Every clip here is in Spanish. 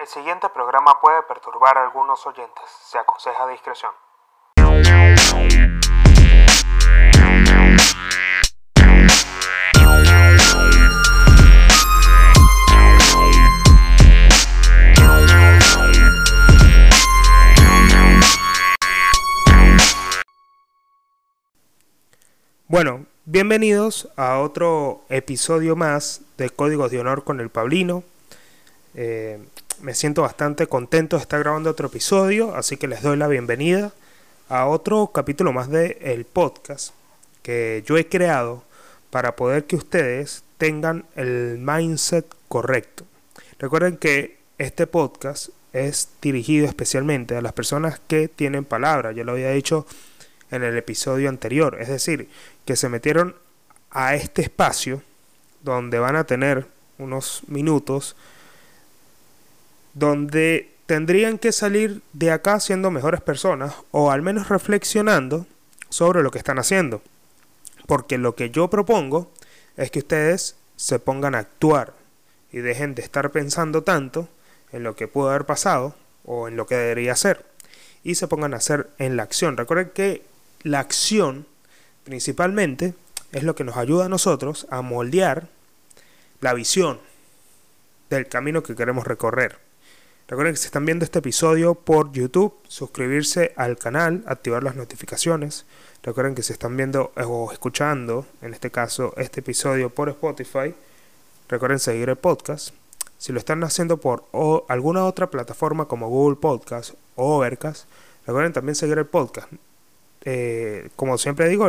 El siguiente programa puede perturbar a algunos oyentes. Se aconseja discreción. Bueno, bienvenidos a otro episodio más de Códigos de Honor con el Pablino. Eh, me siento bastante contento de estar grabando otro episodio, así que les doy la bienvenida a otro capítulo más de el podcast que yo he creado para poder que ustedes tengan el mindset correcto. Recuerden que este podcast es dirigido especialmente a las personas que tienen palabra, ya lo había dicho en el episodio anterior, es decir, que se metieron a este espacio donde van a tener unos minutos donde tendrían que salir de acá siendo mejores personas o al menos reflexionando sobre lo que están haciendo. Porque lo que yo propongo es que ustedes se pongan a actuar y dejen de estar pensando tanto en lo que pudo haber pasado o en lo que debería ser y se pongan a hacer en la acción. Recuerden que la acción principalmente es lo que nos ayuda a nosotros a moldear la visión del camino que queremos recorrer. Recuerden que si están viendo este episodio por YouTube, suscribirse al canal, activar las notificaciones. Recuerden que si están viendo o escuchando, en este caso, este episodio por Spotify, recuerden seguir el podcast. Si lo están haciendo por alguna otra plataforma como Google Podcast o Overcast, recuerden también seguir el podcast. Eh, como siempre digo,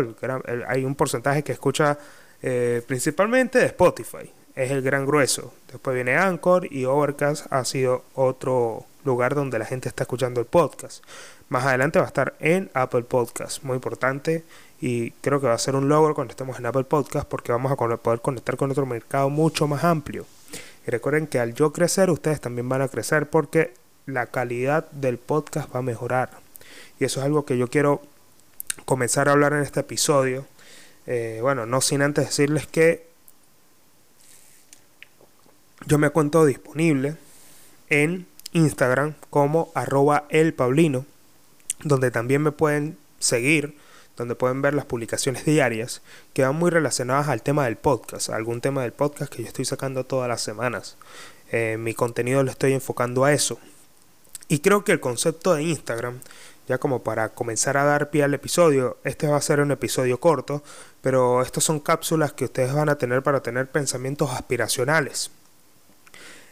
hay un porcentaje que escucha eh, principalmente de Spotify es el gran grueso. Después viene Anchor y Overcast ha sido otro lugar donde la gente está escuchando el podcast. Más adelante va a estar en Apple Podcast, muy importante y creo que va a ser un logro cuando estemos en Apple Podcast porque vamos a poder conectar con otro mercado mucho más amplio. Y recuerden que al yo crecer, ustedes también van a crecer porque la calidad del podcast va a mejorar. Y eso es algo que yo quiero comenzar a hablar en este episodio. Eh, bueno, no sin antes decirles que yo me cuento disponible en Instagram como arroba el Pablino, donde también me pueden seguir, donde pueden ver las publicaciones diarias que van muy relacionadas al tema del podcast, algún tema del podcast que yo estoy sacando todas las semanas. Eh, mi contenido lo estoy enfocando a eso. Y creo que el concepto de Instagram, ya como para comenzar a dar pie al episodio, este va a ser un episodio corto, pero estas son cápsulas que ustedes van a tener para tener pensamientos aspiracionales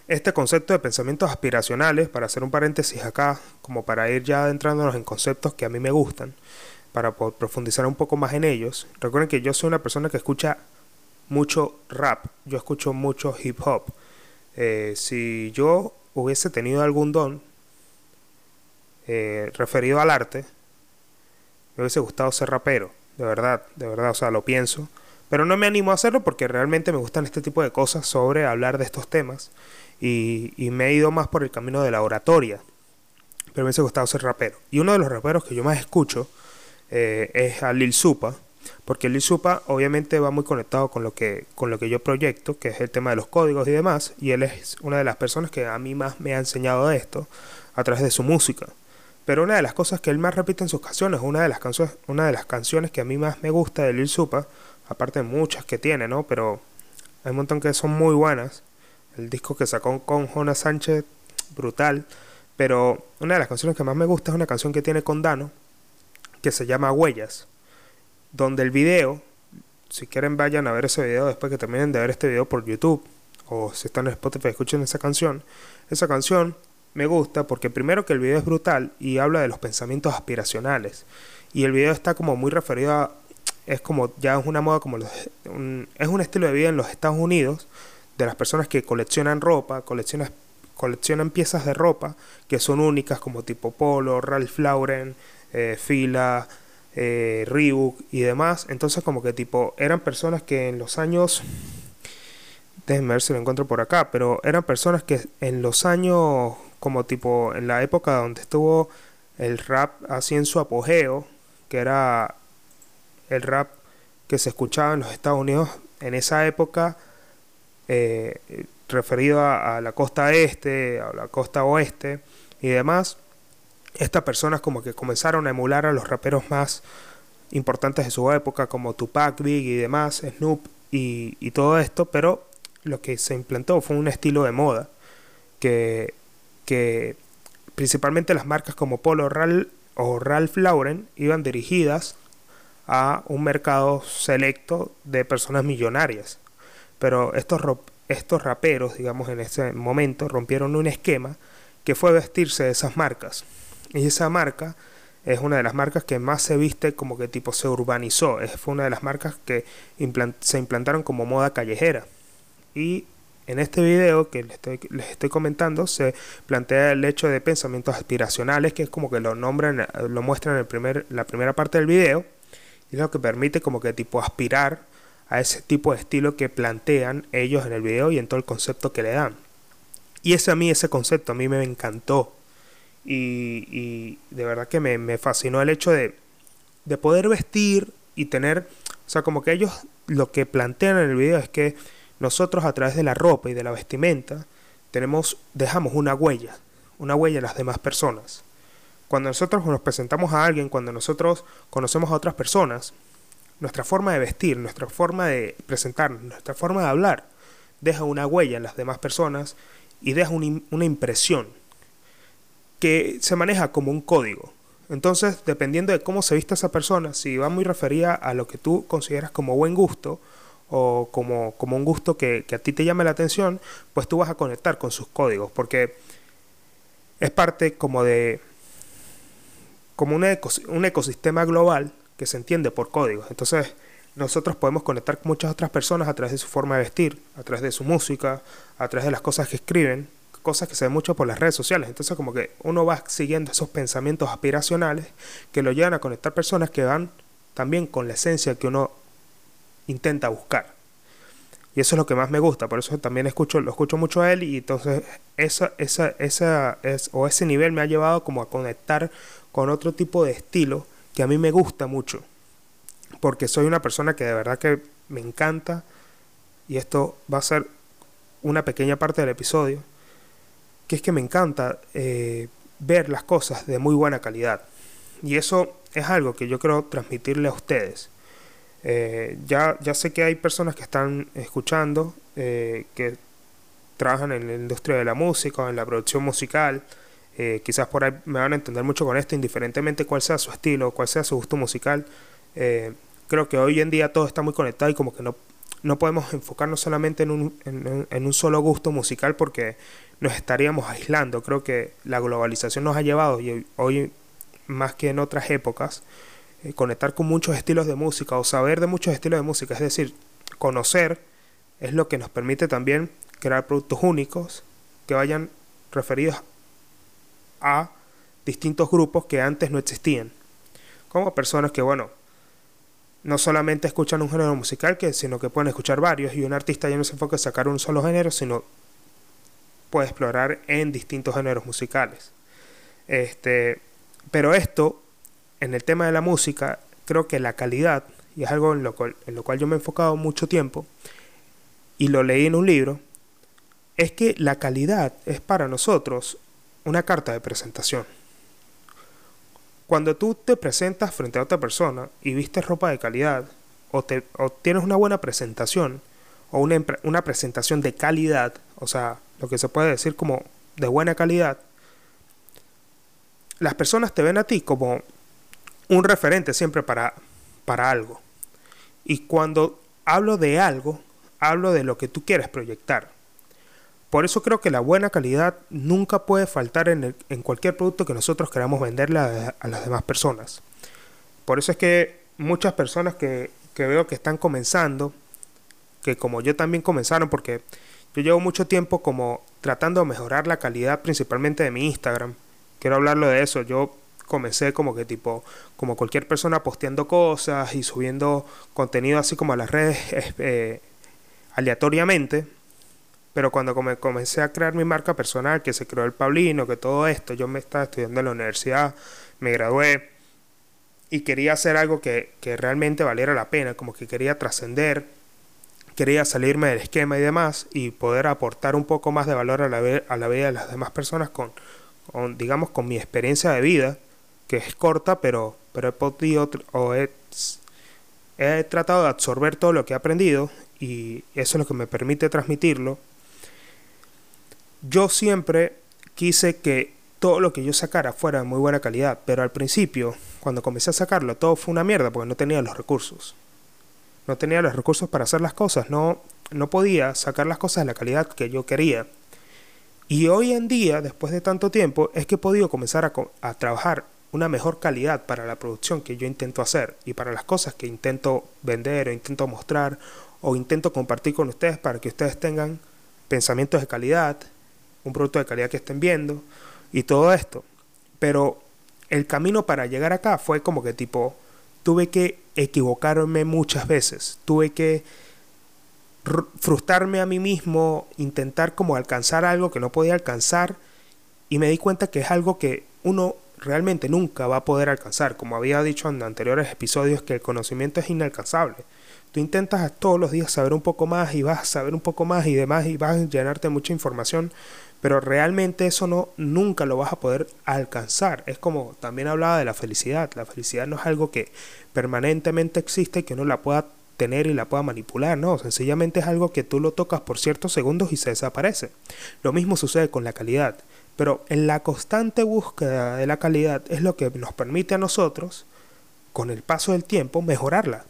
este concepto de pensamientos aspiracionales, para hacer un paréntesis acá, como para ir ya adentrándonos en conceptos que a mí me gustan, para profundizar un poco más en ellos. Recuerden que yo soy una persona que escucha mucho rap, yo escucho mucho hip hop. Eh, si yo hubiese tenido algún don eh, referido al arte, me hubiese gustado ser rapero, de verdad, de verdad, o sea, lo pienso. Pero no me animo a hacerlo porque realmente me gustan este tipo de cosas sobre hablar de estos temas y, me he ido más por el camino de la oratoria. Pero me hubiese gustado ser rapero. Y uno de los raperos que yo más escucho eh, es a Lil Supa, porque Lil Supa obviamente va muy conectado con lo, que, con lo que yo proyecto, que es el tema de los códigos y demás, y él es una de las personas que a mí más me ha enseñado esto a través de su música. Pero una de las cosas que él más repite en sus canciones, una de las canciones, una de las canciones que a mí más me gusta de Lil Supa, aparte de muchas que tiene, ¿no? Pero hay un montón que son muy buenas el disco que sacó con Jonas Sánchez, brutal. Pero una de las canciones que más me gusta es una canción que tiene con Dano, que se llama Huellas, donde el video, si quieren vayan a ver ese video después que terminen de ver este video por YouTube, o si están en Spotify escuchen esa canción, esa canción me gusta porque primero que el video es brutal y habla de los pensamientos aspiracionales. Y el video está como muy referido a, es como, ya es una moda como, es un estilo de vida en los Estados Unidos, de las personas que coleccionan ropa, coleccionan, coleccionan piezas de ropa que son únicas como tipo Polo, Ralph Lauren, eh, Fila, eh, Reebok y demás. Entonces como que tipo eran personas que en los años... Déjenme ver si lo encuentro por acá, pero eran personas que en los años como tipo en la época donde estuvo el rap así en su apogeo, que era el rap que se escuchaba en los Estados Unidos en esa época eh, referido a, la costa este, a la costa oeste y demás, estas personas como que comenzaron a emular a los raperos más importantes de su época, como Tupac, Big y demás, Snoop y, todo esto, pero lo que se implantó fue un estilo de moda que, que principalmente las marcas como Polo o Ralph Lauren iban dirigidas a un mercado selecto de personas millonarias. Pero estos, estos raperos, digamos, en ese momento rompieron un esquema que fue vestirse de esas marcas. Y esa marca es una de las marcas que más se viste como que tipo se urbanizó. Es, fue una de las marcas que se implantaron como moda callejera. Y en este video que les estoy, les estoy, comentando se plantea el hecho de pensamientos aspiracionales, que es como que lo nombran, lo muestran en el primer, la primera parte del video, y es lo que permite como que tipo aspirar a ese tipo de estilo que plantean ellos en el video y en todo el concepto que le dan. Y ese a mí, ese concepto a mí me encantó. Y, y de verdad que me, me fascinó el hecho de, de poder vestir y tener, o sea, como que ellos lo que plantean en el video es que nosotros a través de la ropa y de la vestimenta tenemos, dejamos una huella, una huella en las demás personas. Cuando nosotros nos presentamos a alguien, cuando nosotros conocemos a otras personas, nuestra forma de vestir, nuestra forma de presentarnos, nuestra forma de hablar, deja una huella en las demás personas y deja una impresión que se maneja como un código. Entonces, dependiendo de cómo se viste esa persona, si va muy referida a lo que tú consideras como buen gusto o como, como un gusto que, que a ti te llame la atención, pues tú vas a conectar con sus códigos, porque es parte como de como un, un ecosistema global que se entiende por códigos. Entonces, nosotros podemos conectar con muchas otras personas a través de su forma de vestir, a través de su música, a través de las cosas que escriben, cosas que se ven mucho por las redes sociales. Entonces, como que uno va siguiendo esos pensamientos aspiracionales que lo llevan a conectar personas que van también con la esencia que uno intenta buscar. Y eso es lo que más me gusta, por eso también escucho, lo escucho mucho a él y entonces esa, esa, esa, es, o ese nivel me ha llevado como a conectar con otro tipo de estilo que a mí me gusta mucho. Porque soy una persona que de verdad que me encanta y esto va a ser una pequeña parte del episodio, que es que me encanta eh, ver las cosas de muy buena calidad. Y eso es algo que yo quiero transmitirle a ustedes. Eh, ya, ya sé que hay personas que están escuchando, eh, que trabajan en la industria de la música o en la producción musical. Eh, quizás por ahí me van a entender mucho con esto, indiferentemente cuál sea su estilo, cuál sea su gusto musical. creo que hoy en día todo está muy conectado y como que no, no podemos enfocarnos solamente en un, en un solo gusto musical porque nos estaríamos aislando. Creo que la globalización nos ha llevado y hoy más que en otras épocas eh, conectar con muchos estilos de música o saber de muchos estilos de música, es decir, conocer es lo que nos permite también crear productos únicos que vayan referidos a distintos grupos que antes no existían. Como personas que, bueno, no solamente escuchan un género musical, que, sino que pueden escuchar varios y un artista ya no se enfoca en sacar un solo género, sino puede explorar en distintos géneros musicales. Este, pero esto en el tema de la música, creo que la calidad, y es algo en lo, cual, en lo cual yo me he enfocado mucho tiempo, y lo leí en un libro, es que la calidad es para nosotros una carta de presentación. Cuando tú te presentas frente a otra persona y vistes ropa de calidad, o, te, o tienes una buena presentación, o una, una presentación de calidad, o sea, lo que se puede decir como de buena calidad, las personas te ven a ti como un referente siempre para, para algo. Y cuando hablo de algo, hablo de lo que tú quieres proyectar. Por eso creo que la buena calidad nunca puede faltar en, en cualquier producto que nosotros queramos venderle a, las demás personas. Por eso es que muchas personas que, que veo que están comenzando, que como yo también comenzaron, porque yo llevo mucho tiempo como tratando de mejorar la calidad principalmente de mi Instagram. Quiero hablarlo de eso. Yo comencé como que tipo, como cualquier persona posteando cosas y subiendo contenido así como a las redes eh, aleatoriamente. Pero cuando comencé a crear mi marca personal, que se creó el Paulino, que todo esto, yo me estaba estudiando en la universidad, me gradué y quería hacer algo que, realmente valiera la pena, como que quería trascender, quería salirme del esquema y demás y poder aportar un poco más de valor a la, a la vida de las demás personas con, digamos, con mi experiencia de vida, que es corta, pero, pero he podido o he, he tratado de absorber todo lo que he aprendido y eso es lo que me permite transmitirlo. Yo siempre quise que todo lo que yo sacara fuera de muy buena calidad, pero al principio, cuando comencé a sacarlo, todo fue una mierda porque no tenía los recursos. No tenía los recursos para hacer las cosas, no, no podía sacar las cosas de la calidad que yo quería. Y hoy en día, después de tanto tiempo, es que he podido comenzar a, a trabajar una mejor calidad para la producción que yo intento hacer y para las cosas que intento vender o intento mostrar o intento compartir con ustedes para que ustedes tengan pensamientos de calidad, un producto de calidad que estén viendo y todo esto. Pero el camino para llegar acá fue como que tipo, tuve que equivocarme muchas veces, tuve que frustrarme a mí mismo, intentar como alcanzar algo que no podía alcanzar y me di cuenta que es algo que uno realmente nunca va a poder alcanzar, como había dicho en anteriores episodios que el conocimiento es inalcanzable. Tú intentas todos los días saber un poco más y vas a saber un poco más y demás y vas a llenarte mucha información, pero realmente eso no nunca lo vas a poder alcanzar. Es como también hablaba de la felicidad. La felicidad no es algo que permanentemente existe que uno la pueda tener y la pueda manipular, no, sencillamente es algo que tú lo tocas por ciertos segundos y se desaparece. Lo mismo sucede con la calidad, pero en la constante búsqueda de la calidad es lo que nos permite a nosotros, con el paso del tiempo, mejorarla,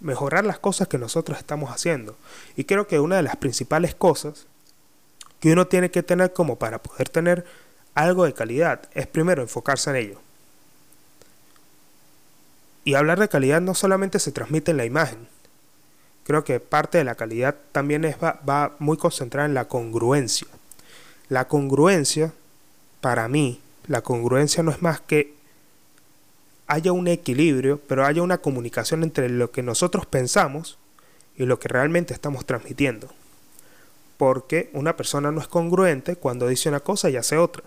mejorar las cosas que nosotros estamos haciendo. Y creo que una de las principales cosas que uno tiene que tener como para poder tener algo de calidad es primero enfocarse en ello. Y hablar de calidad no solamente se transmite en la imagen. Creo que parte de la calidad también es, va, va muy concentrada en la congruencia. La congruencia, para mí, la congruencia no es más que haya un equilibrio, pero haya una comunicación entre lo que nosotros pensamos y lo que realmente estamos transmitiendo porque una persona no es congruente cuando dice una cosa y hace otra.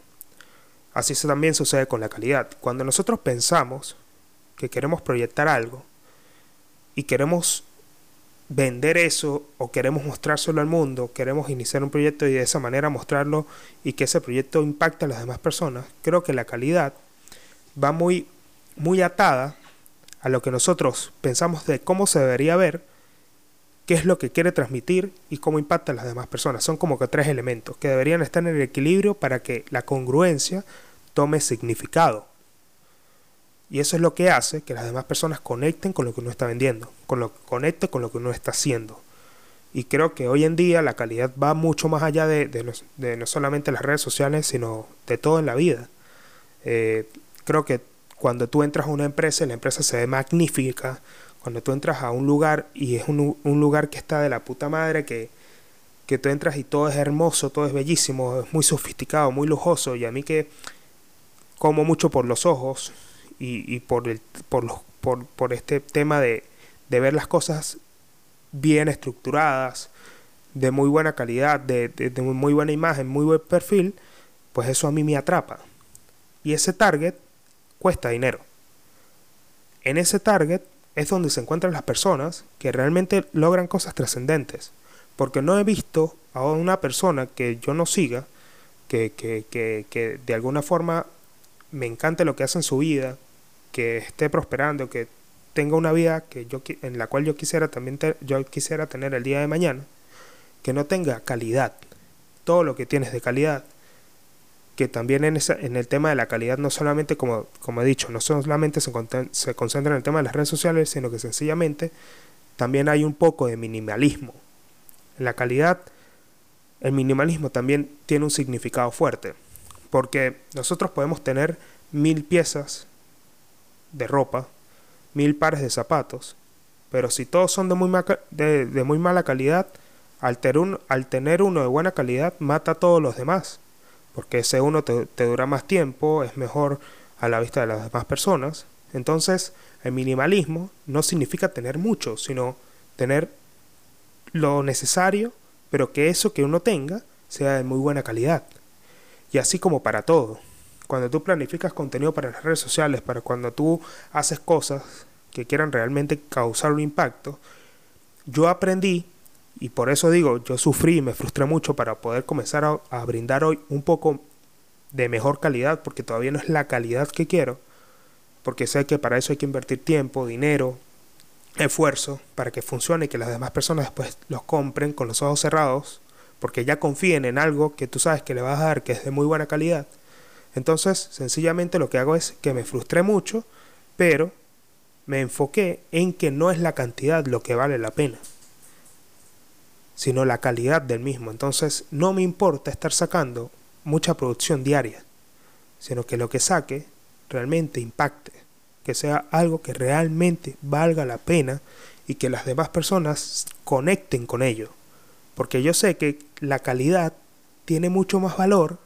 Así también sucede con la calidad. Cuando nosotros pensamos que queremos proyectar algo y queremos vender eso o queremos mostrárselo al mundo, queremos iniciar un proyecto y de esa manera mostrarlo y que ese proyecto impacte a las demás personas, creo que la calidad va muy muy atada a lo que nosotros pensamos de cómo se debería ver qué es lo que quiere transmitir y cómo impacta a las demás personas. Son como que tres elementos que deberían estar en el equilibrio para que la congruencia tome significado. Y eso es lo que hace que las demás personas conecten con lo que uno está vendiendo, con lo que conecte con lo que uno está haciendo. Y creo que hoy en día la calidad va mucho más allá de, no, solamente las redes sociales, sino de todo en la vida. Eh, creo que cuando tú entras a una empresa, la empresa se ve magnífica, cuando tú entras a un lugar y es un, lugar que está de la puta madre, que, que tú entras y todo es hermoso, todo es bellísimo, es muy sofisticado, muy lujoso, y a mí que como mucho por los ojos y, por, el, por, los, por, por este tema de, de ver las cosas bien estructuradas, de muy buena calidad, de, de, de, muy buena imagen, muy buen perfil, pues eso a mí me atrapa. Y ese target cuesta dinero. En ese target es donde se encuentran las personas que realmente logran cosas trascendentes. Porque no he visto a una persona que yo no siga, que, que, que, que de alguna forma me encante lo que hace en su vida, que esté prosperando, que tenga una vida que yo, en la cual yo quisiera también yo quisiera tener el día de mañana, que no tenga calidad. Todo lo que tienes de calidad que también en, esa, en el tema de la calidad no solamente, como, como he dicho, no solamente se, se concentra en el tema de las redes sociales, sino que sencillamente también hay un poco de minimalismo. La calidad, el minimalismo también tiene un significado fuerte, porque nosotros podemos tener mil piezas de ropa, mil pares de zapatos, pero si todos son de muy, de, de muy mala calidad, al, al tener uno de buena calidad, mata a todos los demás porque ese uno te, dura más tiempo, es mejor a la vista de las demás personas. Entonces, el minimalismo no significa tener mucho, sino tener lo necesario, pero que eso que uno tenga sea de muy buena calidad. Y así como para todo. Cuando tú planificas contenido para las redes sociales, para cuando tú haces cosas que quieran realmente causar un impacto, yo aprendí Y por eso digo, yo sufrí y me frustré mucho para poder comenzar a, a brindar hoy un poco de mejor calidad, porque todavía no es la calidad que quiero, porque sé que para eso hay que invertir tiempo, dinero, esfuerzo, para que funcione y que las demás personas después los compren con los ojos cerrados, porque ya confíen en algo que tú sabes que le vas a dar que es de muy buena calidad. Entonces, sencillamente lo que hago es que me frustré mucho, pero me enfoqué en que no es la cantidad lo que vale la pena, sino la calidad del mismo. Entonces, no me importa estar sacando mucha producción diaria, sino que lo que saque realmente impacte, que sea algo que realmente valga la pena y que las demás personas conecten con ello. Porque yo sé que la calidad tiene mucho más valor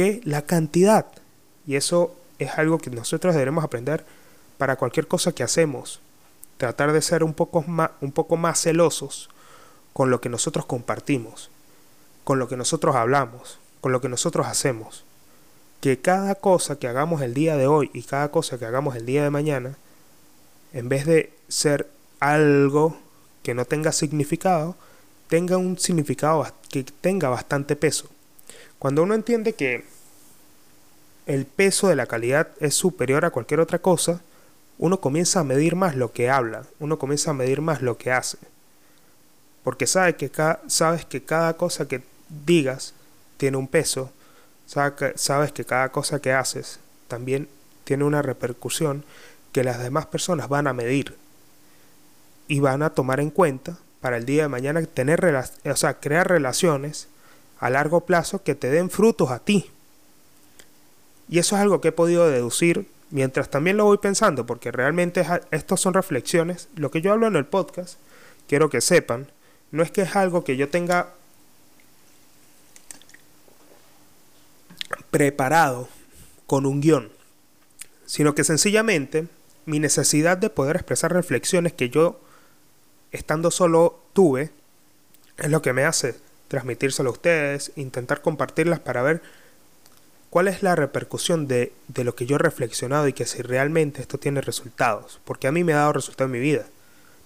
que la cantidad. Y eso es algo que nosotros debemos aprender para cualquier cosa que hacemos. Tratar de ser un poco más, un poco más celosos con lo que nosotros compartimos, con lo que nosotros hablamos, con lo que nosotros hacemos. Que cada cosa que hagamos el día de hoy y cada cosa que hagamos el día de mañana, en vez de ser algo que no tenga significado, tenga un significado que tenga bastante peso. Cuando uno entiende que el peso de la calidad es superior a cualquier otra cosa, uno comienza a medir más lo que habla, uno comienza a medir más lo que hace. Porque sabe que sabes que cada cosa que digas tiene un peso, sabes que cada cosa que haces también tiene una repercusión que las demás personas van a medir y van a tomar en cuenta para el día de mañana tener o sea, crear relaciones a largo plazo que te den frutos a ti. Y eso es algo que he podido deducir mientras también lo voy pensando, porque realmente estas son reflexiones. Lo que yo hablo en el podcast, quiero que sepan, no es que es algo que yo tenga preparado con un guion, sino que sencillamente mi necesidad de poder expresar reflexiones que yo, estando solo, tuve, es lo que me hace transmitírselo a ustedes, intentar compartirlas para ver cuál es la repercusión de, de, lo que yo he reflexionado y que si realmente esto tiene resultados, porque a mí me ha dado resultado en mi vida,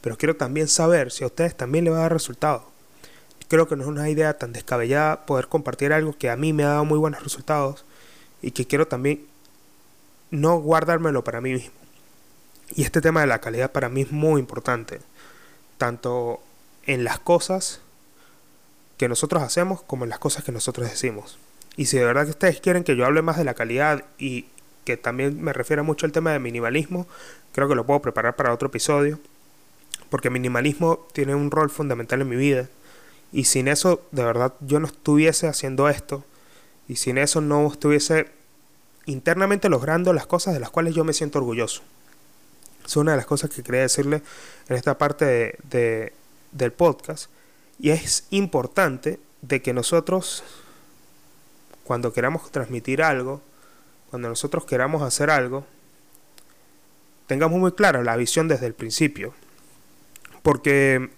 pero quiero también saber si a ustedes también le va a dar resultado creo que no es una idea tan descabellada poder compartir algo que a mí me ha dado muy buenos resultados y que quiero también no guardármelo para mí mismo. Y este tema de la calidad para mí es muy importante, tanto en las cosas que nosotros hacemos como las cosas que nosotros decimos. Y si de verdad que ustedes quieren que yo hable más de la calidad y que también me refiera mucho al tema de minimalismo, creo que lo puedo preparar para otro episodio, porque minimalismo tiene un rol fundamental en mi vida y sin eso, de verdad, yo no estuviese haciendo esto. Y sin eso no estuviese internamente logrando las cosas de las cuales yo me siento orgulloso. Es una de las cosas que quería decirle en esta parte de, del podcast. Y es importante de que nosotros, cuando queramos transmitir algo, cuando nosotros queramos hacer algo, tengamos muy clara la visión desde el principio. Porque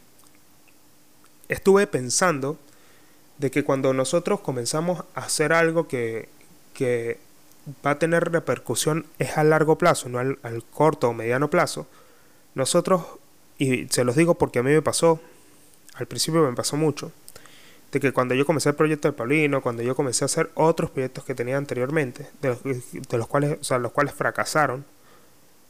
estuve pensando de que cuando nosotros comenzamos a hacer algo que, que va a tener repercusión es a largo plazo, no al, corto o mediano plazo, nosotros, y se los digo porque a mí me pasó, al principio me pasó mucho, de que cuando yo comencé el proyecto de Paulino, cuando yo comencé a hacer otros proyectos que tenía anteriormente, de los, de los cuales, o sea, los cuales fracasaron,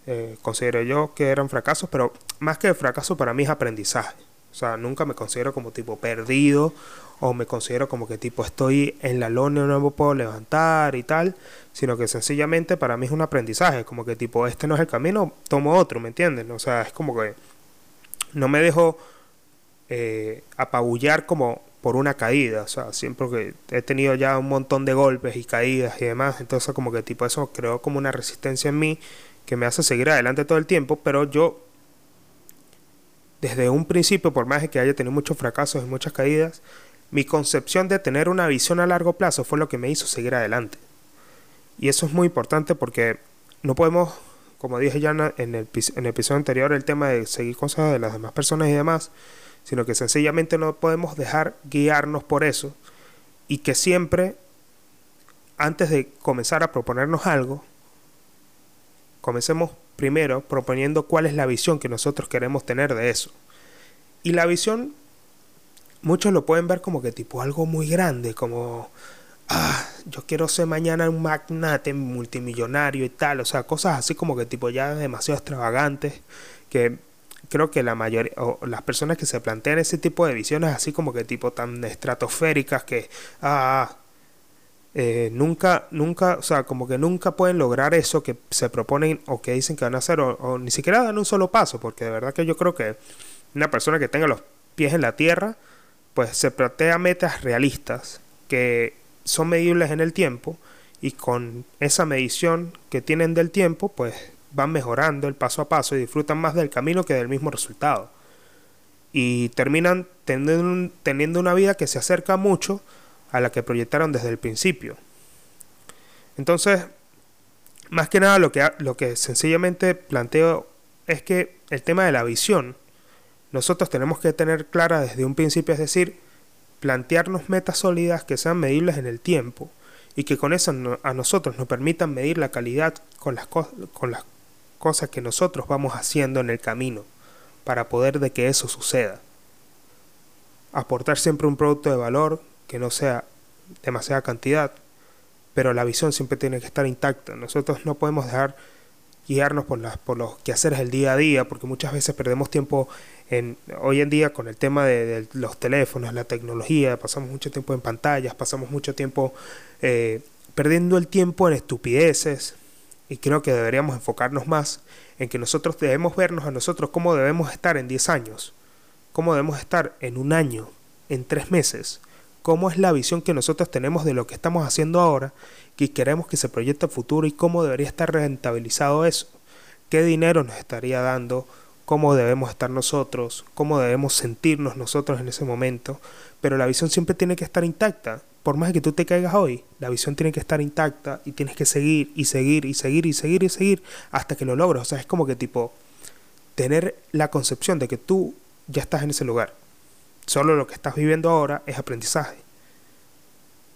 eh, considero yo que eran fracasos, pero más que fracaso para mí es aprendizaje. O sea, nunca me considero como tipo perdido o me considero como que tipo estoy en la lona y no me puedo levantar y tal, sino que sencillamente para mí es un aprendizaje, como que tipo este no es el camino, tomo otro, ¿me entienden? O sea, es como que no me dejo eh, apabullar como por una caída, o sea, siempre que he tenido ya un montón de golpes y caídas y demás, entonces como que tipo eso creó como una resistencia en mí que me hace seguir adelante todo el tiempo, pero yo desde un principio, por más que haya tenido muchos fracasos y muchas caídas, mi concepción de tener una visión a largo plazo fue lo que me hizo seguir adelante. Y eso es muy importante porque no podemos, como dije ya en el, en el episodio anterior, el tema de seguir cosas de las demás personas y demás, sino que sencillamente no podemos dejar guiarnos por eso y que siempre, antes de comenzar a proponernos algo, comencemos primero proponiendo cuál es la visión que nosotros queremos tener de eso. Y la visión muchos lo pueden ver como que tipo algo muy grande, como, ah, yo quiero ser mañana un magnate multimillonario y tal, o sea, cosas así como que tipo ya demasiado extravagantes, que creo que la mayoría, o las personas que se plantean ese tipo de visiones así como que tipo tan estratosféricas que, ah, eh, nunca, nunca, o sea, como que nunca pueden lograr eso que se proponen o que dicen que van a hacer, o, ni siquiera dan un solo paso, porque de verdad que yo creo que una persona que tenga los pies en la tierra, pues se plantea metas realistas que son medibles en el tiempo y con esa medición que tienen del tiempo, pues van mejorando el paso a paso y disfrutan más del camino que del mismo resultado. Y terminan teniendo, teniendo una vida que se acerca mucho a la que proyectaron desde el principio. Entonces, más que nada lo que, lo que sencillamente planteo es que el tema de la visión, nosotros tenemos que tener clara desde un principio, es decir, plantearnos metas sólidas que sean medibles en el tiempo y que con eso a nosotros nos permitan medir la calidad con las, con las cosas que nosotros vamos haciendo en el camino para poder de que eso suceda. Aportar siempre un producto de valor que no sea demasiada cantidad, pero la visión siempre tiene que estar intacta. Nosotros no podemos dejar guiarnos por, las, por los quehaceres del día a día, porque muchas veces perdemos tiempo en, hoy en día con el tema de, los teléfonos, la tecnología, pasamos mucho tiempo en pantallas, pasamos mucho tiempo eh, perdiendo el tiempo en estupideces, y creo que deberíamos enfocarnos más en que nosotros debemos vernos a nosotros cómo debemos estar en 10 años, cómo debemos estar en un año, en tres meses, cómo es la visión que nosotros tenemos de lo que estamos haciendo ahora y queremos que se proyecte a futuro y cómo debería estar rentabilizado eso, qué dinero nos estaría dando, cómo debemos estar nosotros, cómo debemos sentirnos nosotros en ese momento, pero la visión siempre tiene que estar intacta. Por más que tú te caigas hoy, la visión tiene que estar intacta y tienes que seguir y seguir y seguir y seguir y seguir hasta que lo logres. O sea, es como que tipo tener la concepción de que tú ya estás en ese lugar. Solo lo que estás viviendo ahora es aprendizaje.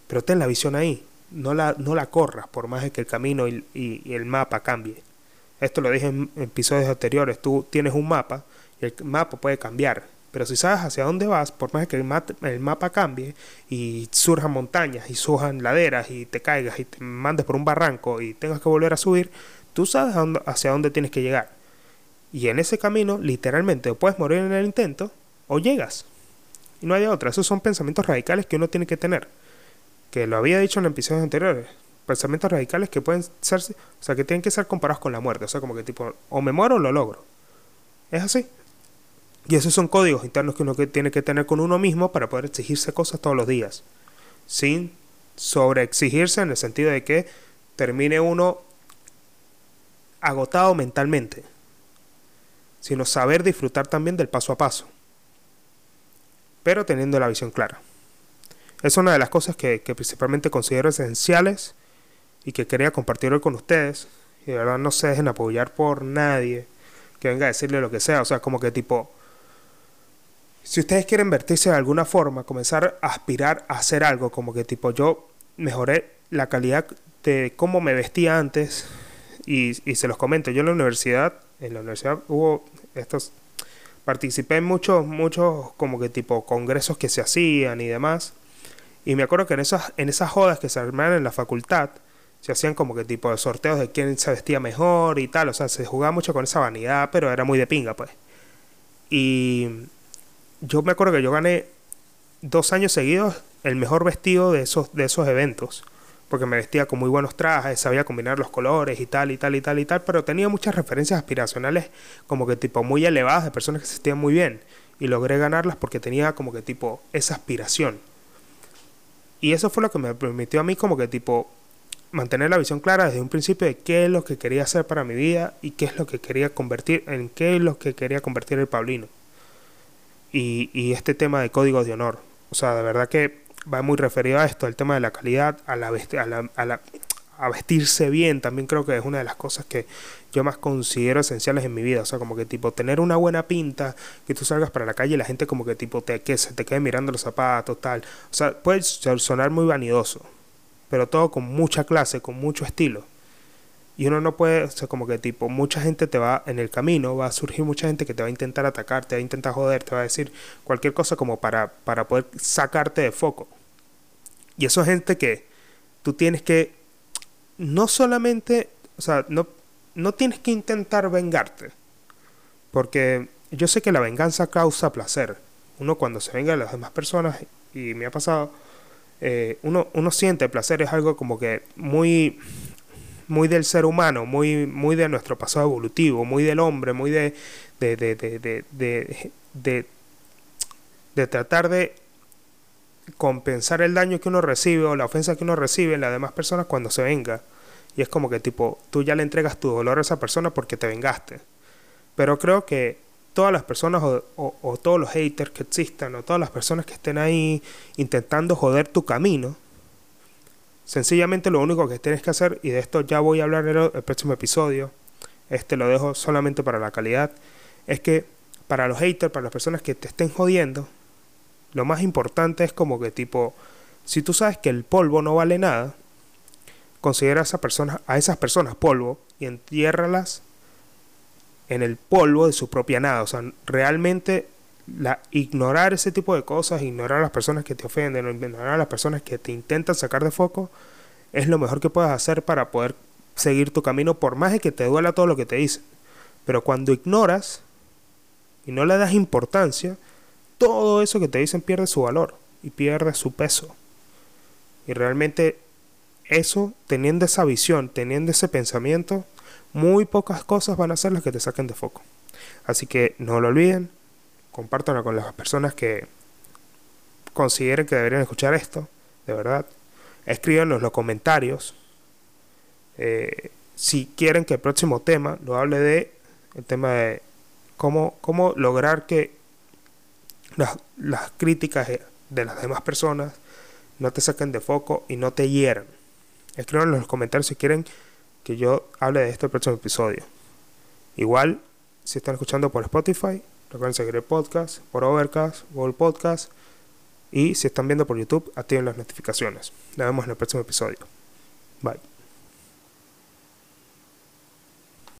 Pero ten la visión ahí. No la, no la corras por más que el camino y, el mapa cambie. Esto lo dije en episodios anteriores. Tú tienes un mapa y el mapa puede cambiar. Pero si sabes hacia dónde vas, por más que el, mapa cambie y surjan montañas y surjan laderas y te caigas y te mandes por un barranco y tengas que volver a subir, tú sabes hacia dónde tienes que llegar. Y en ese camino, literalmente, o puedes morir en el intento o llegas. Y no hay otra. Esos son pensamientos radicales que uno tiene que tener. Que lo había dicho en episodios anteriores. Pensamientos radicales que pueden ser, o sea, que tienen que ser comparados con la muerte. O sea, como que tipo, o me muero o lo logro. Es así. Y esos son códigos internos que uno tiene que tener con uno mismo para poder exigirse cosas todos los días. Sin sobreexigirse en el sentido de que termine uno agotado mentalmente. Sino saber disfrutar también del paso a paso pero teniendo la visión clara. Es una de las cosas que, principalmente considero esenciales y que quería compartir hoy con ustedes. Y de verdad no se dejen apoyar por nadie que venga a decirle lo que sea. O sea, como que tipo, si ustedes quieren vertirse de alguna forma, comenzar a aspirar a hacer algo, como que tipo yo mejoré la calidad de cómo me vestía antes y, y se los comento, yo en la universidad, en la universidad hubo estos participé en muchos, muchos como que tipo congresos que se hacían y demás. Y me acuerdo que en esas, en esas jodas que se armaban en la facultad, se hacían como que tipo de sorteos de quién se vestía mejor y tal. O sea, se jugaba mucho con esa vanidad, pero era muy de pinga, pues. Y yo me acuerdo que yo gané dos años seguidos el mejor vestido de esos, de esos eventos porque me vestía con muy buenos trajes, sabía combinar los colores y tal y tal y tal y tal, pero tenía muchas referencias aspiracionales como que tipo muy elevadas de personas que se sentían muy bien y logré ganarlas porque tenía como que tipo esa aspiración. Y eso fue lo que me permitió a mí como que tipo mantener la visión clara desde un principio de qué es lo que quería hacer para mi vida y qué es lo que quería convertir, en qué es lo que quería convertir el Paulino. Y, y este tema de código de honor. O sea, de verdad que va muy referido a esto, el tema de la calidad, a la, a la, a vestirse bien, también creo que es una de las cosas que yo más considero esenciales en mi vida. O sea, como que tipo tener una buena pinta, que tú salgas para la calle y la gente como que tipo te, que se te quede mirando los zapatos, tal. O sea, puede sonar muy vanidoso, pero todo con mucha clase, con mucho estilo. Y uno no puede, o sea, como que tipo, mucha gente te va en el camino, va a surgir mucha gente que te va a intentar atacar, te va a intentar joder, te va a decir cualquier cosa como para, para poder sacarte de foco. Y eso es gente que tú tienes que, no solamente, o sea, no, no tienes que intentar vengarte, porque yo sé que la venganza causa placer. Uno cuando se venga de las demás personas, y me ha pasado, eh, uno, uno siente placer, es algo como que muy, muy del ser humano, muy, muy de nuestro pasado evolutivo, muy del hombre, muy de, de, de, de, de, de tratar de compensar el daño que uno recibe o la ofensa que uno recibe en las demás personas cuando se venga. Y es como que tipo, tú ya le entregas tu dolor a esa persona porque te vengaste. Pero creo que todas las personas o, todos los haters que existan o todas las personas que estén ahí intentando joder tu camino, sencillamente lo único que tienes que hacer, y de esto ya voy a hablar en el próximo episodio, este lo dejo solamente para la calidad, es que para los haters, para las personas que te estén jodiendo, lo más importante es como que tipo, si tú sabes que el polvo no vale nada, considera a, esa persona, a esas personas polvo y entiérralas en el polvo de su propia nada. O sea, realmente la, ignorar ese tipo de cosas, ignorar a las personas que te ofenden, ignorar a las personas que te intentan sacar de foco, es lo mejor que puedes hacer para poder seguir tu camino, por más de que te duela todo lo que te dicen. Pero cuando ignoras y no le das importancia, todo eso que te dicen pierde su valor y pierde su peso. Y realmente eso, teniendo esa visión, teniendo ese pensamiento, muy pocas cosas van a ser las que te saquen de foco. Así que no lo olviden, compártanlo con las personas que consideren que deberían escuchar esto, de verdad. Escríbanos en los comentarios eh, si quieren que el próximo tema lo hable de el tema de cómo, cómo lograr que las, las críticas de las demás personas no te saquen de foco y no te hieran. Escríbanos en los comentarios si quieren que yo hable de este próximo episodio. Igual, si están escuchando por Spotify, recuerden seguir el podcast, por Overcast, Google Podcast. Y si están viendo por YouTube, activen las notificaciones. Nos vemos en el próximo episodio. Bye.